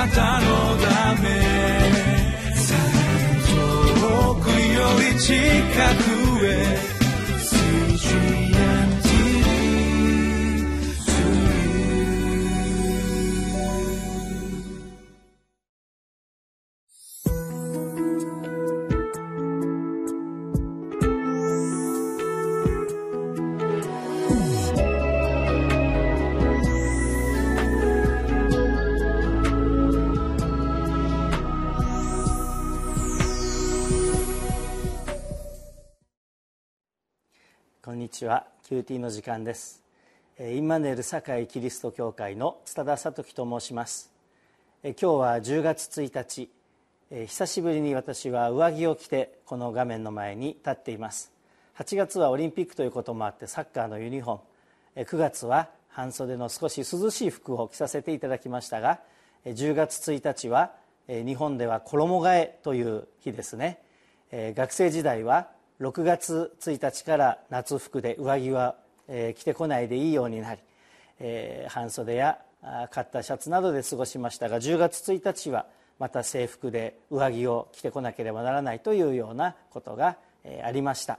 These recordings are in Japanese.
なたのため。遠くより近く。ちは QT の時間です。インマネル堺キリスト教会の津田聡樹と申します。今日は10月1日久しぶりに私は上着を着てこの画面の前に立っています。8月はオリンピックということもあってサッカーのユニフォーム。9月は半袖の少し涼しい服を着させていただきましたが10月1日は日本では衣替えという日ですね。学生時代は6月1日から夏服で上着は、え、着てこないでいいようになり、え、半袖や買ったシャツなどで過ごしましたが10月1日はまた制服で上着を着てこなければならないというようなことが、え、ありました。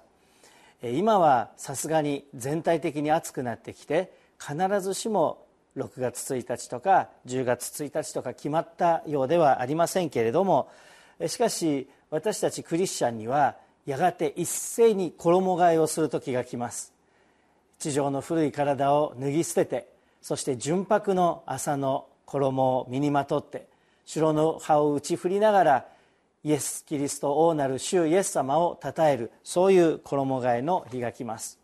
今はさすがに全体的に暑くなってきて必ずしも6月1日とか10月1日とか決まったようではありませんけれどもしかし私たちクリスチャンにはやがて一斉に衣替えをする時が来ます。地上の古い体を脱ぎ捨ててそして純白の朝の衣を身にまとって城の葉を打ち振りながらイエス・キリスト王なる主イエス様を称えるそういう衣替えの日が来ます。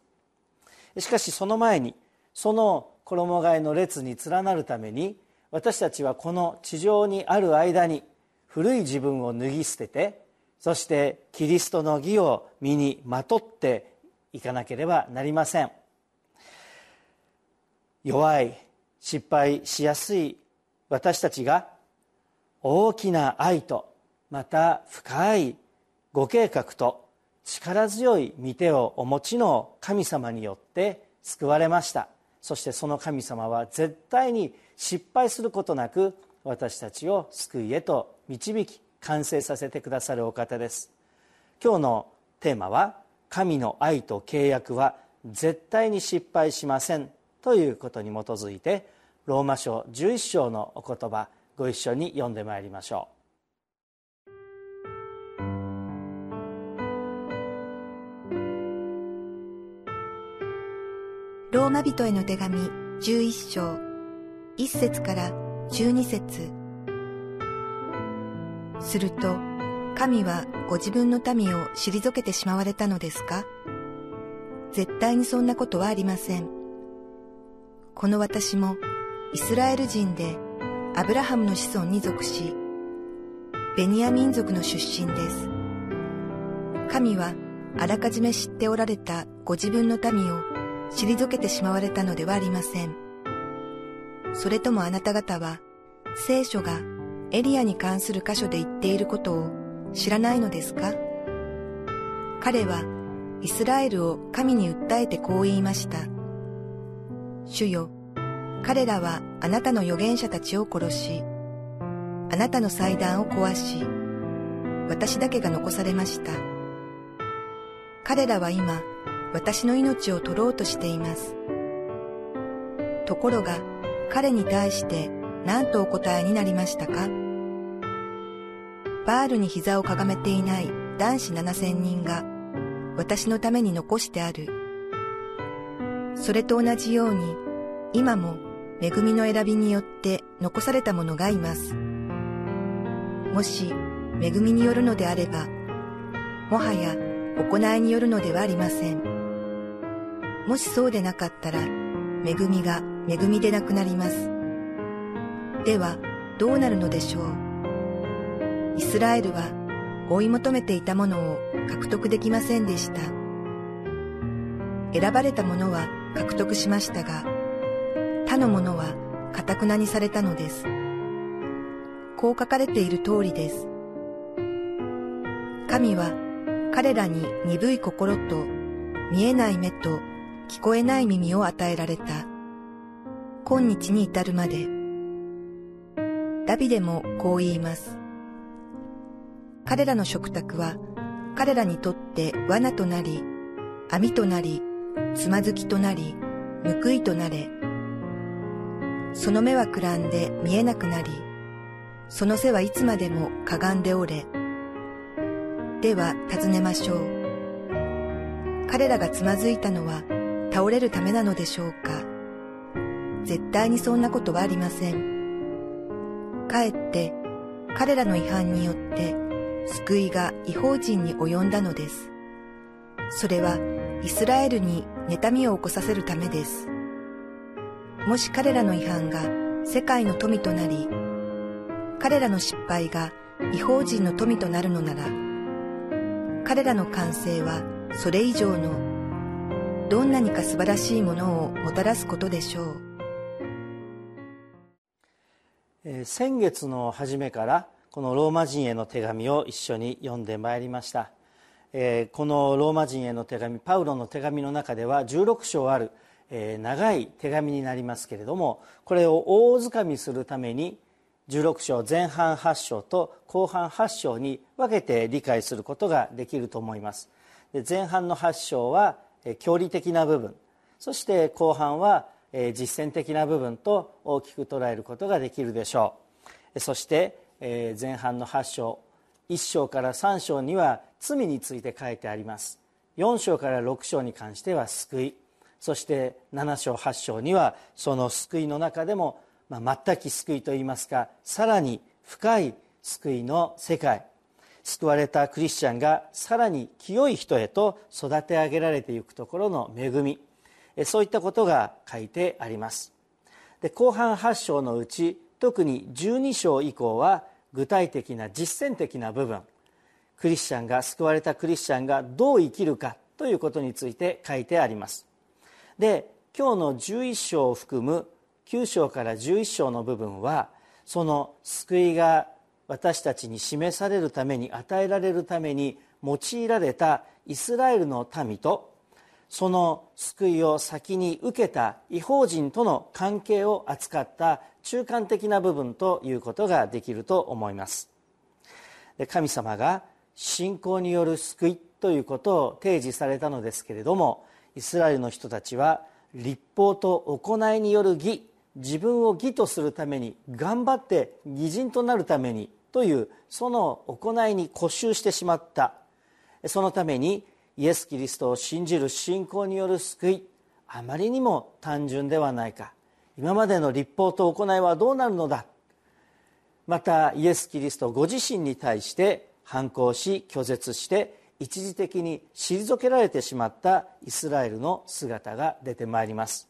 しかしその前にその衣替えの列に連なるために私たちはこの地上にある間に古い自分を脱ぎ捨ててそしてキリストの義を身にまとっていかなければなりません。弱い失敗しやすい私たちが大きな愛とまた深いご計画と力強い御手をお持ちの神様によって救われました。そしてその神様は絶対に失敗することなく私たちを救いへと導き完成させてくださるお方です。今日のテーマは「神の愛と契約は絶対に失敗しません」ということに基づいてローマ書11章のお言葉ご一緒に読んでまいりましょう。ローマ人への手紙11章1節から12節。すると、神はご自分の民を退けてしまわれたのですか？絶対にそんなことはありません。この私もイスラエル人でアブラハムの子孫に属し、ベニヤ民族の出身です。神はあらかじめ知っておられたご自分の民を退けてしまわれたのではありません。それともあなた方は聖書がエリアに関する箇所で言っていることを知らないのですか？彼はイスラエルを神に訴えてこう言いました。主よ、彼らはあなたの預言者たちを殺し、あなたの祭壇を壊し、私だけが残されました。彼らは今、私の命を取ろうとしています。ところが、彼に対して何とお答えになりましたか？バールに膝をかがめていない男子七千人が私のために残してある。それと同じように今も恵みの選びによって残された者がいます。もし恵みによるのであれば、もはや行いによるのではありません。もしそうでなかったら、恵みが恵みでなくなります。では、どうなるのでしょう？イスラエルは追い求めていたものを獲得できませんでした。選ばれたものは獲得しましたが、他のものは堅くなにされたのです。こう書かれている通りです。神は彼らに鈍い心と見えない目と聞こえない耳を与えられた。今日に至るまで。ダビデもこう言います。彼らの食卓は彼らにとって罠となり、網となり、つまずきとなり、報いとなれ。その目はくらんで見えなくなり、その背はいつまでもかがんでおれ。では尋ねましょう。彼らがつまずいたのは倒れるためなのでしょうか絶対にそんなことはありません。かえって彼らの違反によって救いが違法人に及んだのです。それはイスラエルに妬みを起こさせるためです。もし彼らの違反が世界の富となり、彼らの失敗が違法人の富となるのなら、彼らの完成はそれ以上のどんなにか素晴らしいものをもたらすことでしょう。先月の初めからこのローマ人への手紙を一緒に読んでまいりました、えこのローマ人への手紙パウロの手紙の中では16章ある、え長い手紙になりますけれどもこれを大掴みするために16章前半8章と後半8章に分けて理解することができると思います。で前半の8章は教理的な部分。そして後半は実践的な部分と大きく捉えることができるでしょう。そして前半の8章1章から3章には罪について書いてあります。4章から6章に関しては救い。そして7章8章にはその救いの中でもまあ、全く救いといいますかさらに深い救いの世界。救われたクリスチャンがさらに清い人へと育て上げられていくところの恵み。そういったことが書いてあります。で後半8章のうち特に12章以降は具体的な実践的な部分。クリスチャンが救われたクリスチャンがどう生きるかということについて書いてあります。で今日の11章を含む9章から11章の部分はその救いが私たちに示されるために与えられるために用いられたイスラエルの民とその救いを先に受けた違法人との関係を扱った中間的な部分ということができると思います。神様が信仰による救いということを提示されたのですけれどもイスラエルの人たちは立法と行いによる義自分を義とするために頑張って義人となるためにというその行いに固執してしまった。そのためにイエス・キリストを信じる信仰による救いあまりにも単純ではないか。今までの立法と行いはどうなるのだ。またイエス・キリストご自身に対して反抗し拒絶して一時的に退けられてしまったイスラエルの姿が出てまいります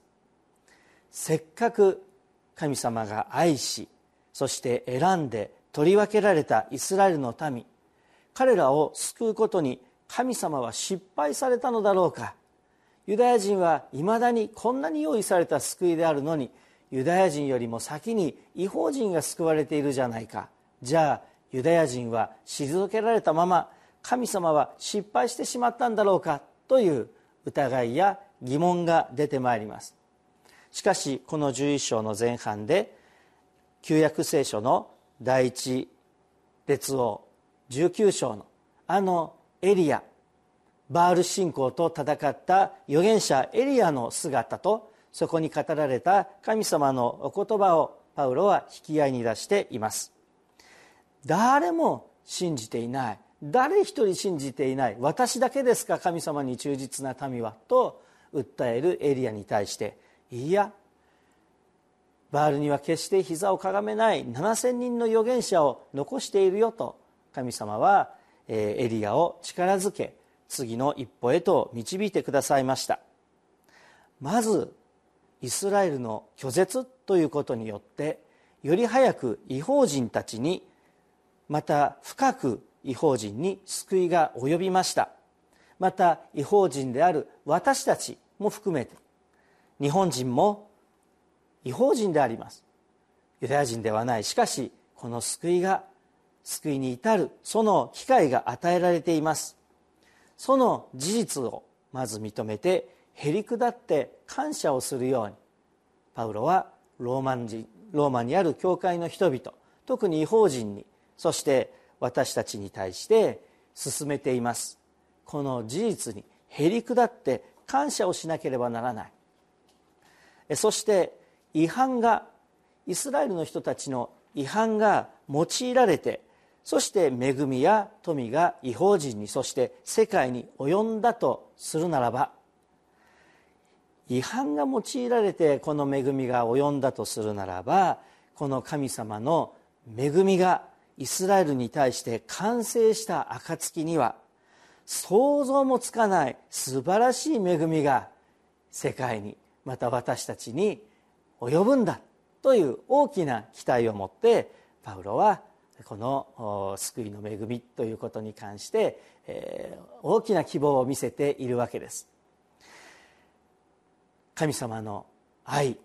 せっかく神様が愛しそして選んで取り分けられたイスラエルの民彼らを救うことに神様は失敗されたのだろうか。ユダヤ人はいまだにこんなに用意された救いであるのにユダヤ人よりも先に違法人が救われているじゃないか。じゃあユダヤ人は退けられたまま神様は失敗してしまったんだろうかという疑いや疑問が出てまいります。しかしこの11章の前半で旧約聖書の第一列王19章のあのエリアバール信仰と戦った預言者エリアの姿とそこに語られた神様のお言葉をパウロは引き合いに出しています。誰も信じていない誰一人信じていない私だけですか神様に忠実な民はと訴えるエリアに対していやバールには決して膝をかがめない7,000人の預言者を残しているよと神様はエリアを力づけ次の一歩へと導いてくださいました。まずイスラエルの拒絶ということによってより早く違法人たちにまた深く違法人に救いが及びました。また違法人である私たちも含めて日本人も違法人であります。ユダヤ人ではない。しかしこの救いが救いに至るその機会が与えられています。その事実をまず認めてへり下って感謝をするように。パウロはローマ人ローマにある教会の人々特に違法人にそして私たちに対して進めています。この事実にへり下って感謝をしなければならない。そして違反がイスラエルの人たちの違反が用いられてそして恵みや富が違法人にそして世界に及んだとするならば違反が用いられてこの恵みが及んだとするならばこの神様の恵みがイスラエルに対して完成した暁には想像もつかない素晴らしい恵みが世界にまた私たちに及ぶんだという大きな期待を持ってパウロはこの救いの恵みということに関して、え大きな希望を見せているわけです。神様の愛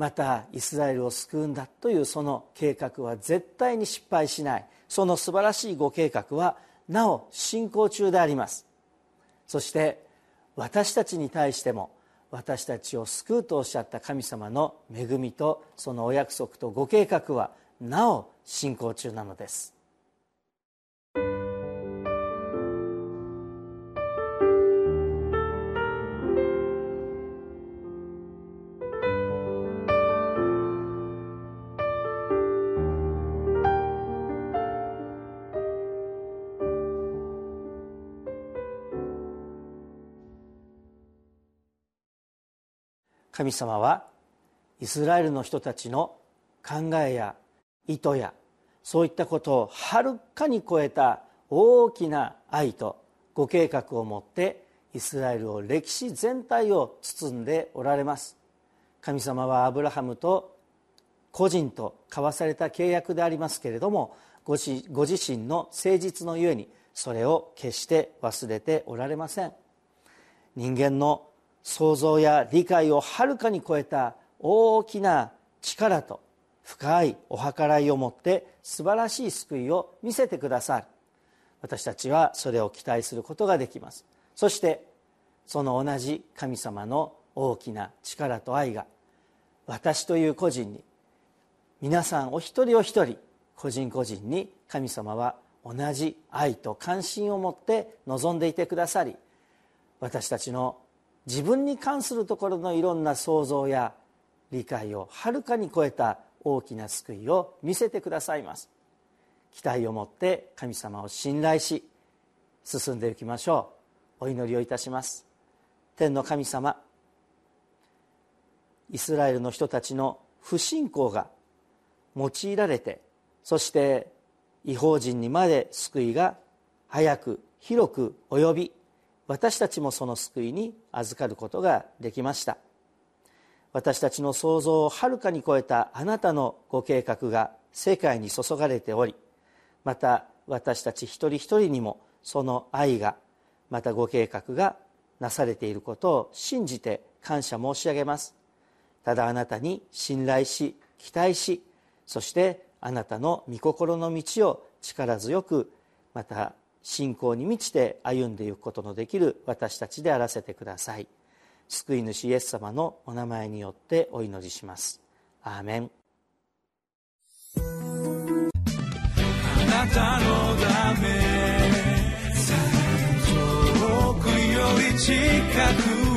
またイスラエルを救うんだというその計画は絶対に失敗しない。その素晴らしいご計画はなお進行中であります。そして私たちに対しても私たちを救うとおっしゃった神様の恵みとそのお約束とご計画はなお進行中なのです。神様はイスラエルの人たちの考えや意図やそういったことをはるかに超えた大きな愛とご計画を持ってイスラエルを歴史全体を包んでおられます。神様はアブラハムと個人と交わされた契約でありますけれどもご自身の誠実のゆえにそれを決して忘れておられません。人間の想像や理解をはるかに超えた大きな力と深いお計らいを持って素晴らしい救いを見せてくださる。私たちはそれを期待することができます。そしてその同じ神様の大きな力と愛が私という個人に皆さんお一人お一人個人個人に神様は同じ愛と関心を持って望んでいてくださり私たちの自分に関するところのいろんな想像や理解をはるかに超えた大きな救いを見せてくださいます。期待を持って神様を信頼し進んでいきましょう。お祈りをいたします。天の神様イスラエルの人たちの不信仰が用いられてそして違法人にまで救いが早く広く及び私たちもその救いに預かることができました。私たちの想像をはるかに超えたあなたのご計画が世界に注がれておりまた私たち一人一人にもその愛がまたご計画がなされていることを信じて感謝申し上げます。ただあなたに信頼し期待しそしてあなたの御心の道を力強くまた信仰に満ちて歩んでいくことのできる私たちであらせてください。救い主イエス様のお名前によってお祈りします。アーメン。あなたのため遠くより近く